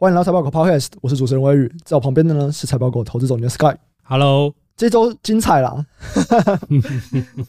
欢迎来到财报狗 Podcast，我是主持人威宇，在我旁边的呢是财报狗投资总监 Sky。Hello，这周精彩啦！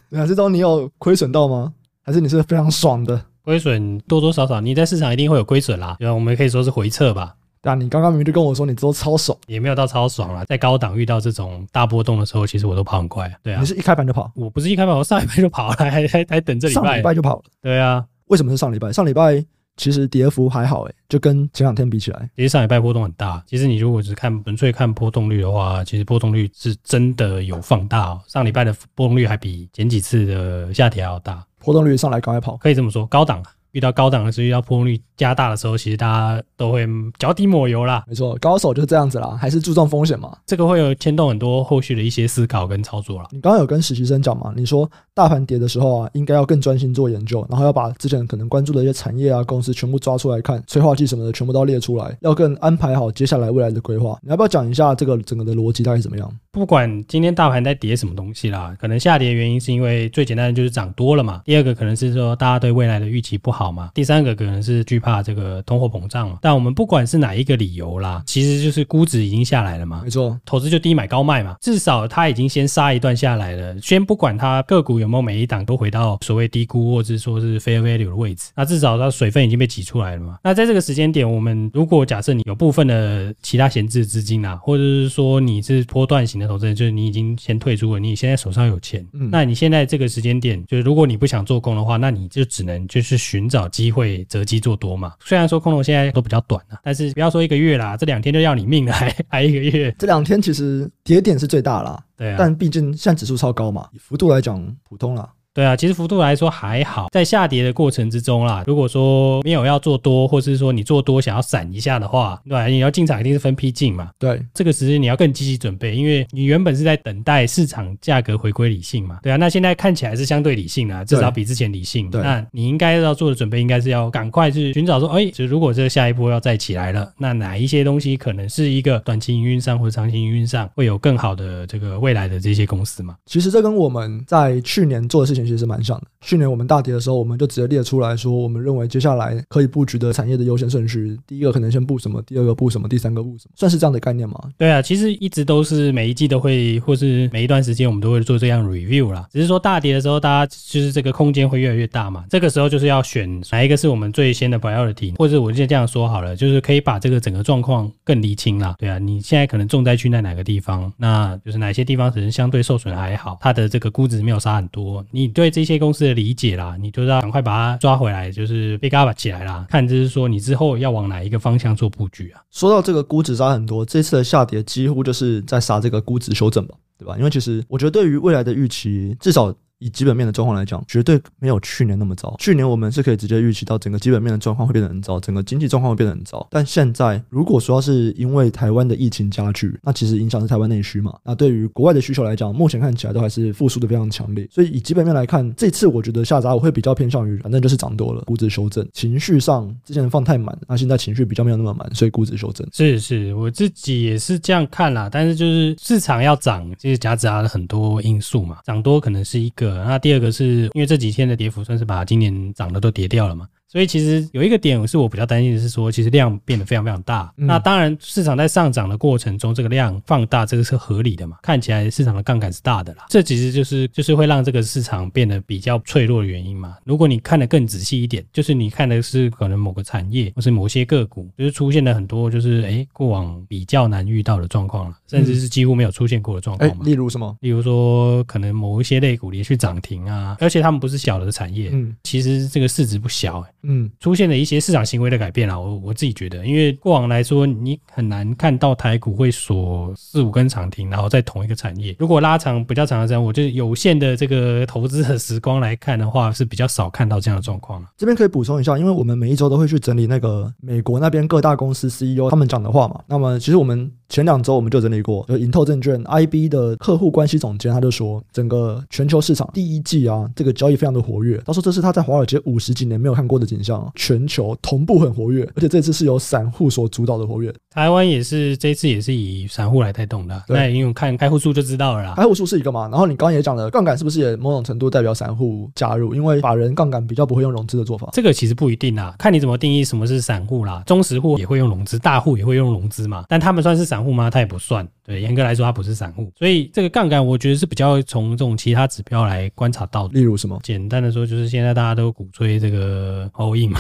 对啊，这周你有亏损到吗？还是你是非常爽的？亏损多多少少，你在市场一定会有亏损啦。对吧？我们可以说是回撤吧。对啊，你刚刚明明就跟我说你这周超爽，也没有到超爽啦。在高档遇到这种大波动的时候，其实我都跑很快。对啊，你是一开盘就跑？我不是一开盘，我上礼拜就跑了，还还还等这礼拜。上礼拜就跑了。对啊，为什么是上礼拜？上礼拜。其实跌幅还好诶，就跟前两天比起来，其实上礼拜波动很大。其实你如果只看纯粹看波动率的话，其实波动率是真的有放大哦。上礼拜的波动率还比前几次的下跌还要大。波动率上来赶快跑，可以这么说，高档啊。遇到高档的时候，遇到波动率加大的时候，其实大家都会脚底抹油啦。没错，高手就是这样子啦，还是注重风险嘛。这个会有牵动很多后续的一些思考跟操作啦。你刚刚有跟实习生讲嘛？你说大盘跌的时候啊，应该要更专心做研究，然后要把之前可能关注的一些产业啊、公司全部抓出来看，催化剂什么的全部都列出来，要更安排好接下来未来的规划。你要不要讲一下这个整个的逻辑大概怎么样？不管今天大盘在跌什么东西啦，可能下跌的原因是因为最简单的就是涨多了嘛。第二个可能是说大家对未来的预期不好嘛。第三个可能是惧怕这个通货膨胀嘛。但我们不管是哪一个理由啦，其实就是估值已经下来了嘛。没错，投资就低买高卖嘛。至少它已经先杀一段下来了。先不管它个股有没有每一档都回到所谓低估或者说是 fair value 的位置，那至少它水分已经被挤出来了嘛。那在这个时间点，我们如果假设你有部分的其他闲置资金啊，或者是说你是波段型的投资人，就是你已经先退出了，你现在手上有钱，嗯，那你现在这个时间点，就是如果你不想做空的话，那你就只能就是寻找机会择机做多嘛。虽然说空头现在都比较短了，但是不要说一个月啦，这两天就要你命了，还 还一个月，这两天其实跌点是最大啦，对啊，但毕竟现在指数超高嘛，以幅度来讲普通啦。对啊，其实幅度来说还好，在下跌的过程之中啦，如果说没有要做多，或是说你做多想要闪一下的话，对吧？你要进场一定是分批进嘛。对，这个时间你要更积极准备，因为你原本是在等待市场价格回归理性嘛。对啊，那现在看起来是相对理性的，至少比之前理性。对，那你应该要做的准备，应该是要赶快去寻找说，哎，就如果这个下一波要再起来了，那哪一些东西可能是一个短期营运上或者长期营运上会有更好的这个未来的这些公司嘛？其实这跟我们在去年做的事情。其实蛮像的。去年我们大跌的时候，我们就直接列出来说，我们认为接下来可以布局的产业的优先顺序，第一个可能先布什么，第二个布什么，第三个布什么，算是这样的概念吗？对啊，其实一直都是每一季都会，或是每一段时间我们都会做这样 review 啦。只是说大跌的时候，大家就是这个空间会越来越大嘛。这个时候就是要选哪一个是我们最先的 priority，或者我就这样说好了，就是可以把这个整个状况更厘清啦。对啊，你现在可能重灾区在哪个地方？那就是哪些地方可能相对受损还好，它的这个估值没有杀很多，你对这些公司的理解啦，你就要赶快把它抓回来，就是被干巴起来啦。看就是说你之后要往哪一个方向做布局啊？说到这个估值杀很多，这次的下跌几乎就是在杀这个估值修正吧，对吧？因为其实我觉得对于未来的预期，至少。以基本面的状况来讲，绝对没有去年那么糟。去年我们是可以直接预期到整个基本面的状况会变得很糟，整个经济状况会变得很糟。但现在，如果说是因为台湾的疫情加剧，那其实影响是台湾内需嘛。那对于国外的需求来讲，目前看起来都还是复苏的非常强烈。所以以基本面来看，这次我觉得下砸我会比较偏向于，反正就是涨多了，估值修正。情绪上之前放太满，那现在情绪比较没有那么满，所以估值修正。是是，我自己也是这样看啦。但是就是市场要涨，其实夹杂了很多因素嘛。涨多可能是一个，那第二个是。因为这几天的跌幅算是把今年涨的都跌掉了嘛。所以其实有一个点是我比较担心的是说，其实量变得非常非常大。嗯、那当然，市场在上涨的过程中，这个量放大，这个是合理的嘛？看起来市场的杠杆是大的啦。这其实就是就是会让这个市场变得比较脆弱的原因嘛。如果你看得更仔细一点，就是你看的是可能某个产业或是某些个股，就是出现了很多就是哎过往比较难遇到的状况了，甚至是几乎没有出现过的状况嘛。例如什么？例如说可能某一些类股连续涨停啊，而且他们不是小的产业，嗯，其实这个市值不小。嗯，出现了一些市场行为的改变啦，我我自己觉得，因为过往来说，你很难看到台股会锁四五根涨停，然后在同一个产业。如果拉长比较长的时间，我就有限的这个投资的时光来看的话，是比较少看到这样的状况了。这边可以补充一下，因为我们每一周都会去整理那个美国那边各大公司 CEO 他们讲的话嘛。那么其实我们。前两周我们就整理过，就盈透证券 IB 的客户关系总监他就说，整个全球市场第一季啊，这个交易非常的活跃。他说这是他在华尔街五十几年没有看过的景象，全球同步很活跃，而且这次是由散户所主导的活跃。台湾也是这次也是以散户来带动的，那因为看开户数就知道了啦。开户数是一个嘛，然后你刚刚也讲了，杠杆是不是也某种程度代表散户加入？因为法人杠杆比较不会用融资的做法。这个其实不一定啦，看你怎么定义什么是散户啦。中实户也会用融资，大户也会用融资嘛，但他们算是散户吗？他也不算。对，严格来说，他不是散户。所以这个杠杆，我觉得是比较从这种其他指标来观察到的。例如什么？简单的说，就是现在大家都鼓吹这个 all in 嘛，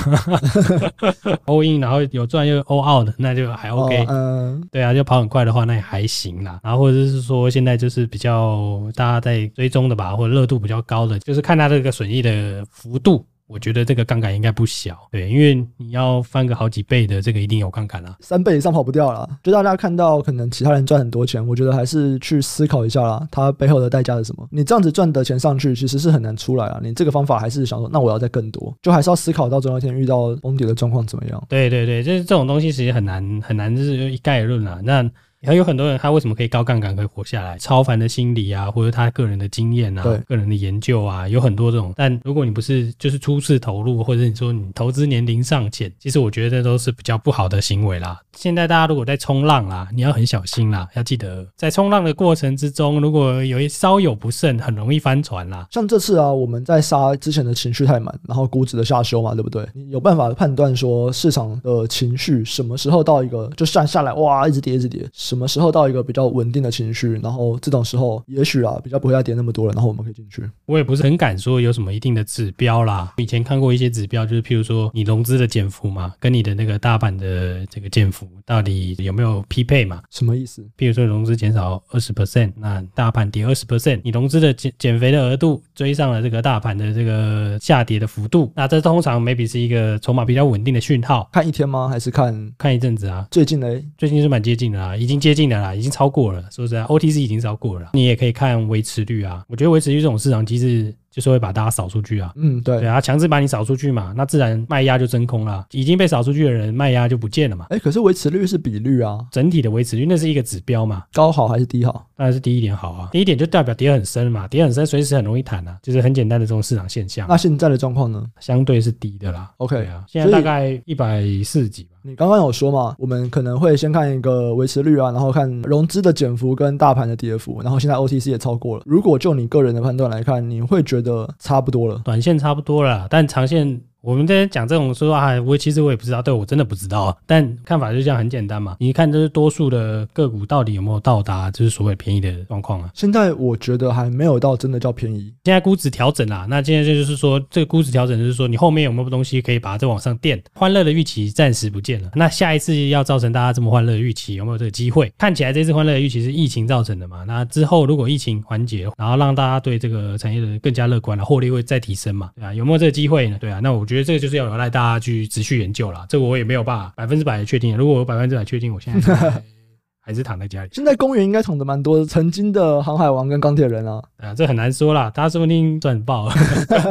all in，然后有赚又 all out 的，那就还 OK。嗯，对啊，就跑很快的话，那也还行啦。然后或者是说，现在就是比较大家在追踪的吧，或者热度比较高的，就是看它这个损益的幅度。我觉得这个杠杆应该不小，对，因为你要翻个好几倍的，这个一定有杠杆啦，三倍以上跑不掉了。就大家看到可能其他人赚很多钱，我觉得还是去思考一下啦，它背后的代价是什么？你这样子赚的钱上去，其实是很难出来啊。你这个方法还是想说，那我要再更多，就还是要思考到总有一天遇到崩跌的状况怎么样？对对对，就是这种东西其实很难很难，就是一概而论啊。那还有很多人，他为什么可以高杠杆可以活下来？超凡的心理啊，或者他个人的经验啊，个人的研究啊，有很多这种。但如果你不是就是初次投入，或者你说你投资年龄尚浅，其实我觉得这都是比较不好的行为啦。现在大家如果在冲浪啦，你要很小心啦，要记得在冲浪的过程之中，如果有一稍有不慎，很容易翻船啦。像这次啊，我们在杀之前的情绪太满，然后股指的下修嘛，对不对？你有办法判断说市场的情绪什么时候到一个就下下来哇，一直跌一直跌。什么时候到一个比较稳定的情绪，然后这种时候也许啊比较不会再跌那么多了，然后我们可以进去。我也不是很敢说有什么一定的指标啦。以前看过一些指标，就是譬如说你融资的减幅嘛，跟你的那个大盘的这个减幅到底有没有匹配嘛？什么意思？譬如说融资减少二十 percent，那大盘跌二十 percent，你融资的减减肥的额度追上了这个大盘的这个下跌的幅度，那这通常 maybe 是一个筹码比较稳定的讯号。看一天吗？还是看看一阵子啊？最近呢？最近是蛮接近的啊，已经接近的啦，已经超。过了，是不是，OTC 已经超过了。你也可以看维持率啊，我觉得维持率这种市场机制。就是会把大家扫出去啊，嗯，对，对啊，强制把你扫出去嘛，那自然卖压就真空了，已经被扫出去的人卖压就不见了嘛。哎，可是维持率是比率啊，整体的维持率那是一个指标嘛，高好还是低好？当然是低一点好啊，低一点就代表跌很深嘛，跌很深随时很容易弹啊，就是很简单的这种市场现象。那现在的状况呢？相对是低的啦。OK 啊，现在大概一百四十几吧。你刚刚有说嘛，我们可能会先看一个维持率啊，然后看融资的减幅跟大盘的跌幅，然后现在 OTC 也超过了。如果就你个人的判断来看，你会觉得差不多了？短线差不多了，但长线。我们在讲这种说话，我其实我也不知道，对我真的不知道。但看法就这样，很简单嘛。你看，这是多数的个股到底有没有到达，就是所谓便宜的状况啊？现在我觉得还没有到真的叫便宜。现在估值调整啦，那现在就是说，这个估值调整就是说，你后面有没有东西可以把它再往上垫？欢乐的预期暂时不见了。那下一次要造成大家这么欢乐的预期，有没有这个机会？看起来这次欢乐的预期是疫情造成的嘛？那之后如果疫情缓解，然后让大家对这个产业的更加乐观了，获利会再提升嘛？对啊，有没有这个机会呢？对啊，那我觉得这个就是要有赖。大家去持续研究了，这个我也没有办法百分之百的确定。如果我百分之百确定，我现在 还是躺在家里。现在公园应该躺的蛮多，曾经的航海王跟钢铁人啊，啊，这很难说啦，大家说不定赚爆了。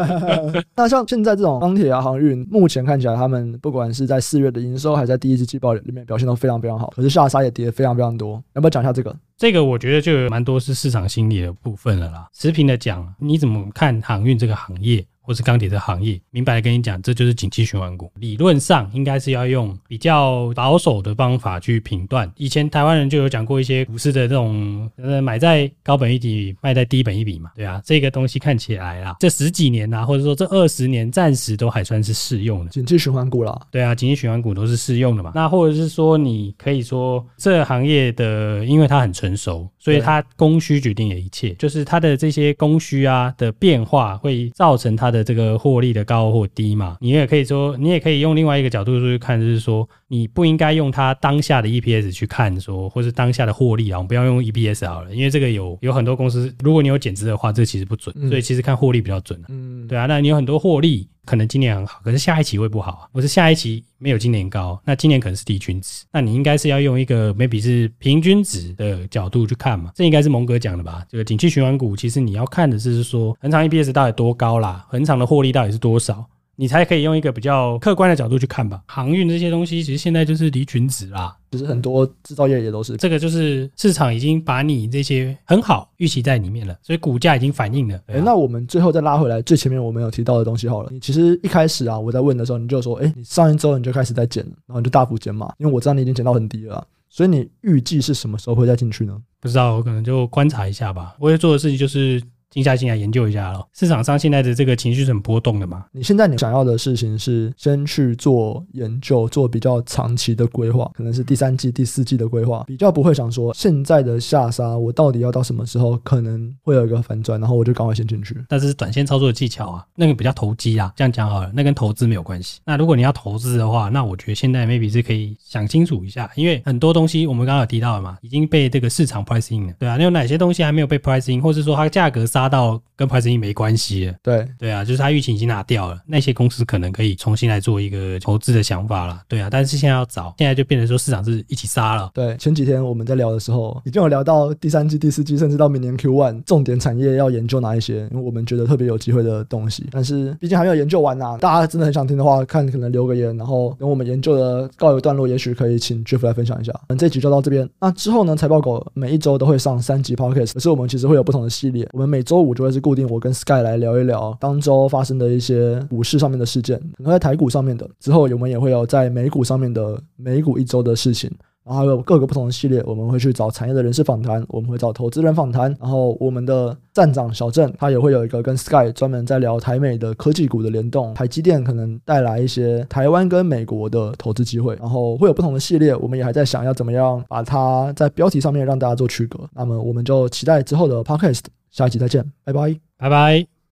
那像现在这种钢铁啊、航运，目前看起来他们不管是在四月的营收，还是在第一季季报里面表现都非常非常好，可是下杀也跌非常非常多。要不要讲一下这个？这个我觉得就有蛮多是市场心理的部分了啦。持平的讲，你怎么看航运这个行业？或是钢铁的行业，明白的跟你讲，这就是景气循环股。理论上应该是要用比较保守的方法去评断。以前台湾人就有讲过一些股市的这种，呃，买在高本一比，卖在低本一笔嘛，对啊，这个东西看起来啦，这十几年啊，或者说这二十年，暂时都还算是适用的。景气循环股啦，对啊，景气循环股都是适用的嘛。那或者是说，你可以说这行业的，因为它很成熟，所以它供需决定了一切，就是它的这些供需啊的变化会造成它的。这个获利的高或低嘛，你也可以说，你也可以用另外一个角度去看，就是说，你不应该用它当下的 EPS 去看，说，或是当下的获利啊，我们不要用 EPS 好了，因为这个有有很多公司，如果你有减资的话，这个其实不准，所以其实看获利比较准啊。嗯，对啊，那你有很多获利。可能今年很好，可是下一期会不好啊。或是下一期没有今年高，那今年可能是低均值。那你应该是要用一个 maybe 是平均值的角度去看嘛。这应该是蒙哥讲的吧？这个景气循环股，其实你要看的是说，恒长 EPS 到底多高啦，恒长的获利到底是多少。你才可以用一个比较客观的角度去看吧。航运这些东西，其实现在就是离群值啦。就是很多制造业也都是这个，就是市场已经把你这些很好预期在里面了，所以股价已经反映了。哎、啊，那我们最后再拉回来最前面我们有提到的东西好了。你其实一开始啊，我在问的时候，你就说，哎，你上一周你就开始在减了，然后你就大幅减嘛，因为我知道你已经减到很低了，所以你预计是什么时候会再进去呢？不知道，我可能就观察一下吧。我会做的事情就是。静下心来研究一下咯。市场上现在的这个情绪是很波动的嘛？你现在你想要的事情是先去做研究，做比较长期的规划，可能是第三季、第四季的规划，比较不会想说现在的下杀，我到底要到什么时候可能会有一个反转，然后我就赶快先进去。但是短线操作的技巧啊，那个比较投机啊，这样讲好了，那跟投资没有关系。那如果你要投资的话，那我觉得现在 maybe 是可以想清楚一下，因为很多东西我们刚刚有提到了嘛，已经被这个市场 pricing 了，对啊，那有哪些东西还没有被 pricing，或是说它价格杀到跟 pricing 没关系，对对啊，就是他预期已经拿掉了，那些公司可能可以重新来做一个投资的想法了，对啊，但是现在要找，现在就变成说市场是一起杀了。对，前几天我们在聊的时候，已经有聊到第三季、第四季，甚至到明年 Q one 重点产业要研究哪一些，因为我们觉得特别有机会的东西。但是毕竟还没有研究完呐、啊，大家真的很想听的话，看可能留个言，然后等我们研究的告一段落，也许可以请 Jeff 来分享一下。那这集就到这边，那之后呢，财报狗每一周都会上三集 Podcast，可是我们其实会有不同的系列，我们每周五就会是固定我跟 Sky 来聊。一聊当周发生的一些股市上面的事件，可能在台股上面的。之后我们也会有在美股上面的美股一周的事情，然后还有各个不同的系列，我们会去找产业的人士访谈，我们会找投资人访谈，然后我们的站长小郑他也会有一个跟 Sky 专门在聊台美的科技股的联动，台积电可能带来一些台湾跟美国的投资机会，然后会有不同的系列，我们也还在想要怎么样把它在标题上面让大家做区隔。那么我们就期待之后的 Podcast，下一集再见，拜拜，拜拜。